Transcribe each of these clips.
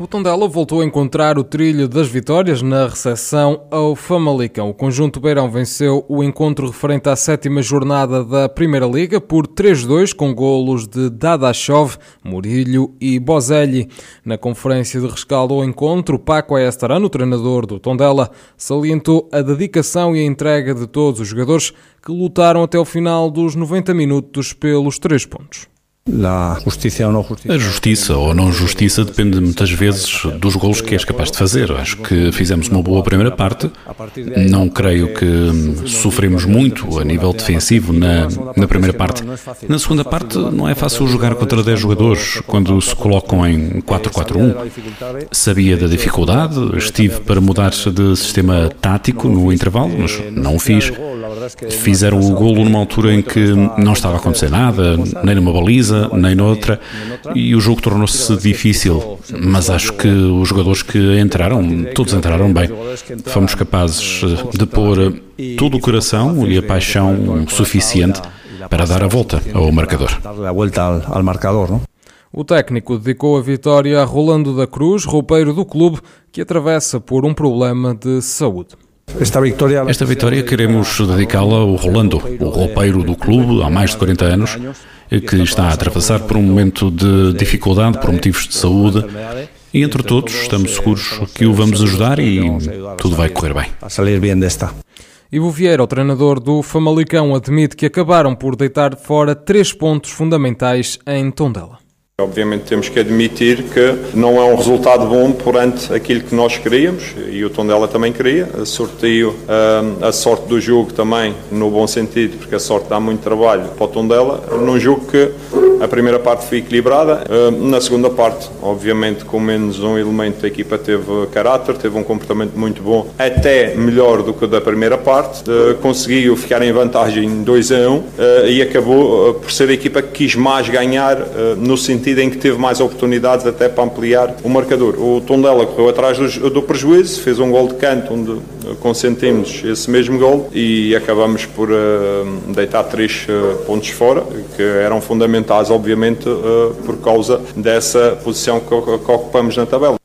O Tondela voltou a encontrar o trilho das vitórias na recepção ao Famalicão. O conjunto Beirão venceu o encontro referente à sétima jornada da Primeira Liga por 3-2 com golos de Dadachov, Murilho e Bozelli. Na conferência de rescaldo ao encontro, Paco Estarano, treinador do Tondela, salientou a dedicação e a entrega de todos os jogadores que lutaram até o final dos 90 minutos pelos três pontos. A justiça ou não justiça depende muitas vezes dos gols que és capaz de fazer. Acho que fizemos uma boa primeira parte. Não creio que sofremos muito a nível defensivo na, na primeira parte. Na segunda parte, não é fácil jogar contra 10 jogadores quando se colocam em 4-4-1. Sabia da dificuldade, estive para mudar de sistema tático no intervalo, mas não o fiz. Fizeram o golo numa altura em que não estava a acontecer nada, nem numa baliza, nem noutra, e o jogo tornou-se difícil. Mas acho que os jogadores que entraram, todos entraram bem. Fomos capazes de pôr todo o coração e a paixão suficiente para dar a volta ao marcador. O técnico dedicou a vitória a Rolando da Cruz, roupeiro do clube, que atravessa por um problema de saúde. Esta vitória, Esta vitória queremos dedicá-la ao Rolando, o roupeiro do clube há mais de 40 anos, que está a atravessar por um momento de dificuldade por motivos de saúde. E entre todos estamos seguros que o vamos ajudar e tudo vai correr bem. Ivo Vieira, o treinador do Famalicão, admite que acabaram por deitar fora três pontos fundamentais em Tondela. Obviamente temos que admitir que não é um resultado bom perante aquilo que nós queríamos e o Tondela também queria. Sorteio, a sorte do jogo também, no bom sentido, porque a sorte dá muito trabalho para o Tondela, num jogo que a primeira parte foi equilibrada, na segunda parte, obviamente, com menos um elemento, a equipa teve caráter, teve um comportamento muito bom, até melhor do que da primeira parte, conseguiu ficar em vantagem 2 a 1 e acabou por ser a equipa que quis mais ganhar no sentido sentido em que teve mais oportunidades até para ampliar o marcador. O Tondela correu atrás do, do prejuízo, fez um gol de canto onde consentimos esse mesmo gol e acabamos por uh, deitar três uh, pontos fora, que eram fundamentais, obviamente, uh, por causa dessa posição que, que ocupamos na tabela.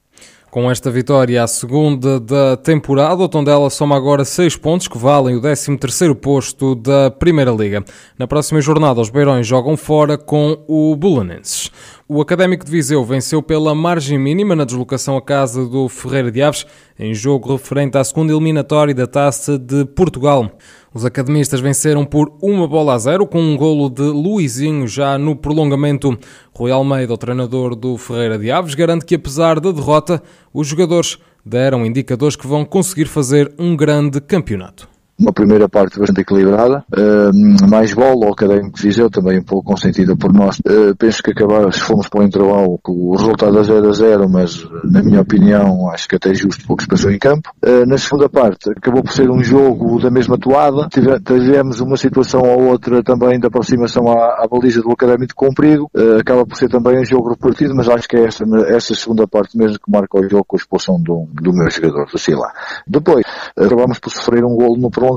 Com esta vitória, a segunda da temporada, o Tondela soma agora 6 pontos, que valem o 13º posto da Primeira Liga. Na próxima jornada, os Beirões jogam fora com o Bulanenses. O Académico de Viseu venceu pela margem mínima na deslocação à casa do Ferreira de Aves, em jogo referente à segunda eliminatória da Taça de Portugal. Os academistas venceram por uma bola a zero, com um golo de Luizinho já no prolongamento. Rui Almeida, o treinador do Ferreira de Aves, garante que apesar da derrota, os jogadores deram indicadores que vão conseguir fazer um grande campeonato uma primeira parte bastante equilibrada, uh, mais bola, o Académico de Viseu também um pouco consentida por nós. Uh, penso que acabamos, fomos para o intervalo o resultado a 0 a 0, mas na minha opinião acho que até é justo pouco se passou em campo. Uh, na segunda parte acabou por ser um jogo da mesma toada, tivemos uma situação ou outra também de aproximação à, à baliza do Académico comprido, acaba por ser também um jogo repartido, mas acho que é essa, segunda parte mesmo que marca o jogo com a expulsão do, do meu jogador, do Sila. Depois, acabamos por sofrer um golo no prolongamento.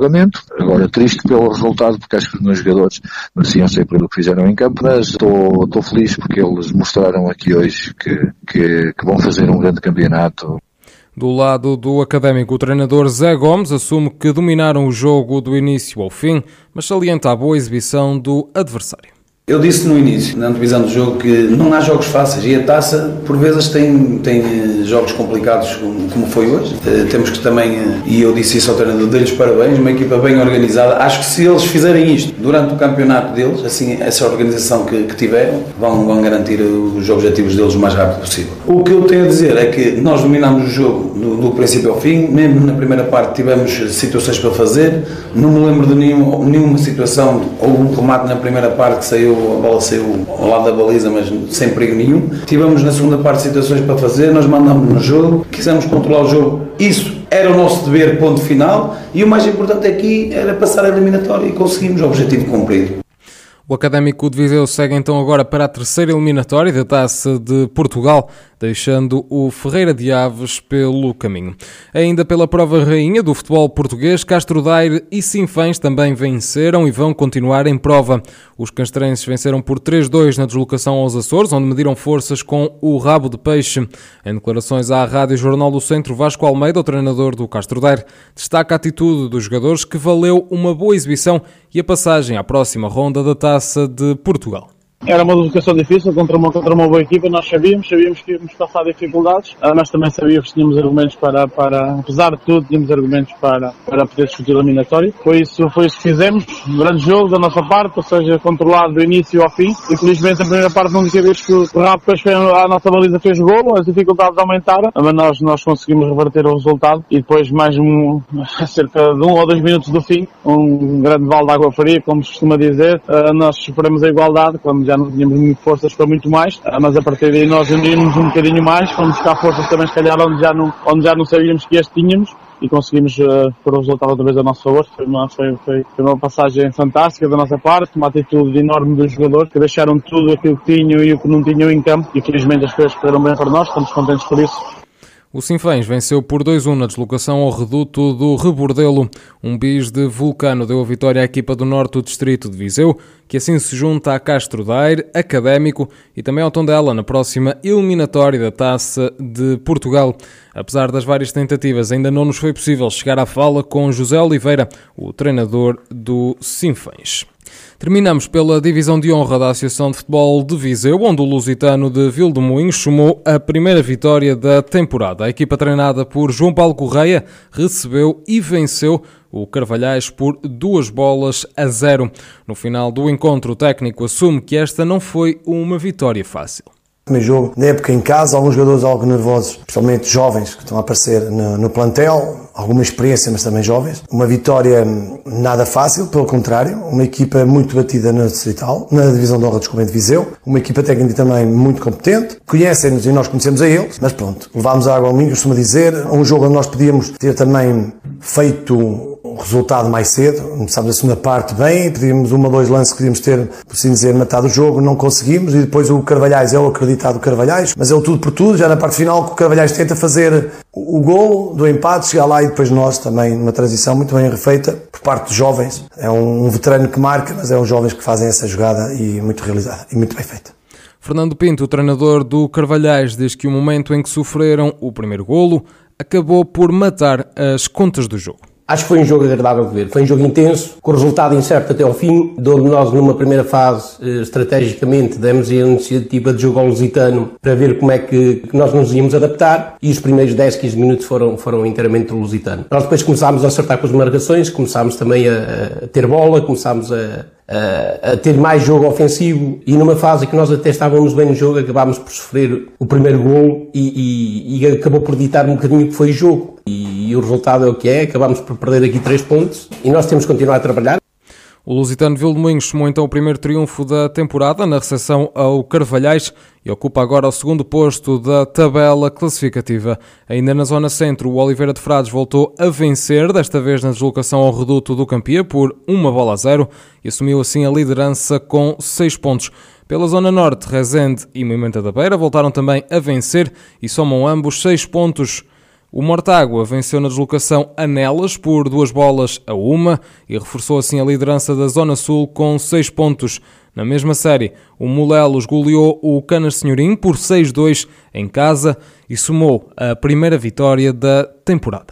Agora, triste pelo resultado, porque acho que os meus jogadores mereciam ser pelo que fizeram em campo, mas estou, estou feliz porque eles mostraram aqui hoje que, que, que vão fazer um grande campeonato. Do lado do académico, o treinador Zé Gomes assume que dominaram o jogo do início ao fim, mas salienta a boa exibição do adversário. Eu disse no início, na antevisão do jogo, que não há jogos fáceis e a taça, por vezes, tem, tem eh, jogos complicados, como, foi hoje. Uh, temos que também, uh, e eu disse isso ao treinador, dei-lhes parabéns, uma equipa bem organizada. Acho que se eles fizerem isto durante o campeonato deles, assim, essa organização que, que tiveram, vão, vão garantir os objetivos deles o mais rápido possível. O que eu tenho a dizer é que nós dominámos o jogo do, do princípio ao fim, mesmo na primeira parte tivemos situações para fazer, não me lembro de nenhum, nenhuma situação, ou um remate na primeira parte que saiu a bola saiu ao lado da baliza, mas sem perigo nenhum. Tivemos na segunda parte situações para fazer, nós mandámos no jogo, quisemos controlar o jogo. Isso era o nosso dever, ponto final. E o mais importante aqui era passar a eliminatória e conseguimos o objetivo cumprido. O Académico de Viseu segue então agora para a terceira eliminatória da Taça de Portugal, deixando o Ferreira de Aves pelo caminho. Ainda pela prova rainha do futebol português, Castro Daire e Sinfãs também venceram e vão continuar em prova. Os castrenses venceram por 3-2 na deslocação aos Açores, onde mediram forças com o rabo de peixe. Em declarações à Rádio Jornal do Centro, Vasco Almeida, o treinador do Castro Daire, destaca a atitude dos jogadores que valeu uma boa exibição e a passagem à próxima ronda da Taça de Portugal. Era uma deslocação difícil contra uma, contra uma boa equipa, nós sabíamos, sabíamos que íamos passar dificuldades, ah, mas também sabíamos que tínhamos argumentos para, para apesar de tudo, tínhamos argumentos para, para poder discutir o eliminatório. Foi isso, foi isso que fizemos, um grande jogo da nossa parte, ou seja, controlado do início ao fim. Infelizmente, a primeira parte não tinha vez que o fez, a nossa baliza fez golo, as dificuldades aumentaram, mas nós, nós conseguimos reverter o resultado e depois mais um, cerca de um ou dois minutos do fim, um grande vale de água fria, como se costuma dizer, ah, nós sofremos a igualdade, quando já não tínhamos forças para muito mais, ah, mas a partir daí nós unimos um bocadinho mais, fomos buscar forças também, se calhar, onde já não, onde já não sabíamos que este tínhamos, e conseguimos uh, pôr o resultado outra vez a nosso favor. Foi uma, foi, foi, uma passagem fantástica da nossa parte, uma atitude enorme dos jogadores que deixaram tudo aquilo que tinham e o que não tinham em campo e felizmente as coisas correram bem para nós, estamos contentes por isso. O Sinfãs venceu por 2-1 na deslocação ao reduto do Rebordelo. Um bis de Vulcano deu a vitória à equipa do Norte do Distrito de Viseu, que assim se junta a Castro Daire, Académico e também ao Tondela na próxima eliminatória da Taça de Portugal. Apesar das várias tentativas, ainda não nos foi possível chegar à fala com José Oliveira, o treinador do Sinfãs. Terminamos pela divisão de honra da Associação de Futebol de Viseu, onde o lusitano de Vildemoinhos chamou a primeira vitória da temporada. A equipa treinada por João Paulo Correia recebeu e venceu o Carvalhais por duas bolas a zero. No final do encontro, o técnico assume que esta não foi uma vitória fácil. Primeiro jogo na época em casa, alguns jogadores algo nervosos, especialmente jovens que estão a aparecer no, no, plantel, alguma experiência, mas também jovens. Uma vitória nada fácil, pelo contrário, uma equipa muito batida na Distrital, na Divisão de Honra de de Viseu, uma equipa técnica também muito competente, conhecem-nos e nós conhecemos a eles, mas pronto, levámos a água ao minho, costuma dizer, um jogo onde nós podíamos ter também feito resultado mais cedo. Começámos a segunda parte bem, pedimos uma ou dois lances que podíamos ter, por assim dizer, matado o jogo, não conseguimos. E depois o Carvalhais é o acreditado Carvalhais, mas é o tudo por tudo. Já na parte final, que o Carvalhais tenta fazer o gol do empate, chegar lá e depois nós também numa transição muito bem refeita por parte dos jovens. É um veterano que marca, mas é os jovens que fazem essa jogada e muito realizada e muito bem feita. Fernando Pinto, o treinador do Carvalhais, diz que o momento em que sofreram o primeiro golo acabou por matar as contas do jogo. Acho que foi um jogo agradável de ver. Foi um jogo intenso, com resultado incerto até ao fim, de onde nós, numa primeira fase, eh, estrategicamente, demos a iniciativa de jogo ao lusitano para ver como é que, nós nos íamos adaptar e os primeiros 10, 15 minutos foram, foram inteiramente lusitano. Nós depois começámos a acertar com as marcações, começámos também a, a ter bola, começámos a, a, a, ter mais jogo ofensivo e numa fase que nós até estávamos bem no jogo, acabámos por sofrer o primeiro gol e, e, e acabou por ditar um bocadinho que foi o jogo. E, e o resultado é o que é, acabamos por perder aqui três pontos e nós temos que continuar a trabalhar. O Lusitano Vilmoinhos tomou então o primeiro triunfo da temporada na recepção ao Carvalhais e ocupa agora o segundo posto da tabela classificativa. Ainda na zona centro, o Oliveira de Frades voltou a vencer, desta vez na deslocação ao reduto do Campia por uma bola a zero e assumiu assim a liderança com seis pontos. Pela zona norte, Rezende e Moimenta da Beira voltaram também a vencer e somam ambos seis pontos. O Mortágua venceu na deslocação Anelas por duas bolas a uma e reforçou assim a liderança da Zona Sul com seis pontos. Na mesma série, o Molelos goleou o Canas Senhorim por 6-2 em casa e somou a primeira vitória da temporada.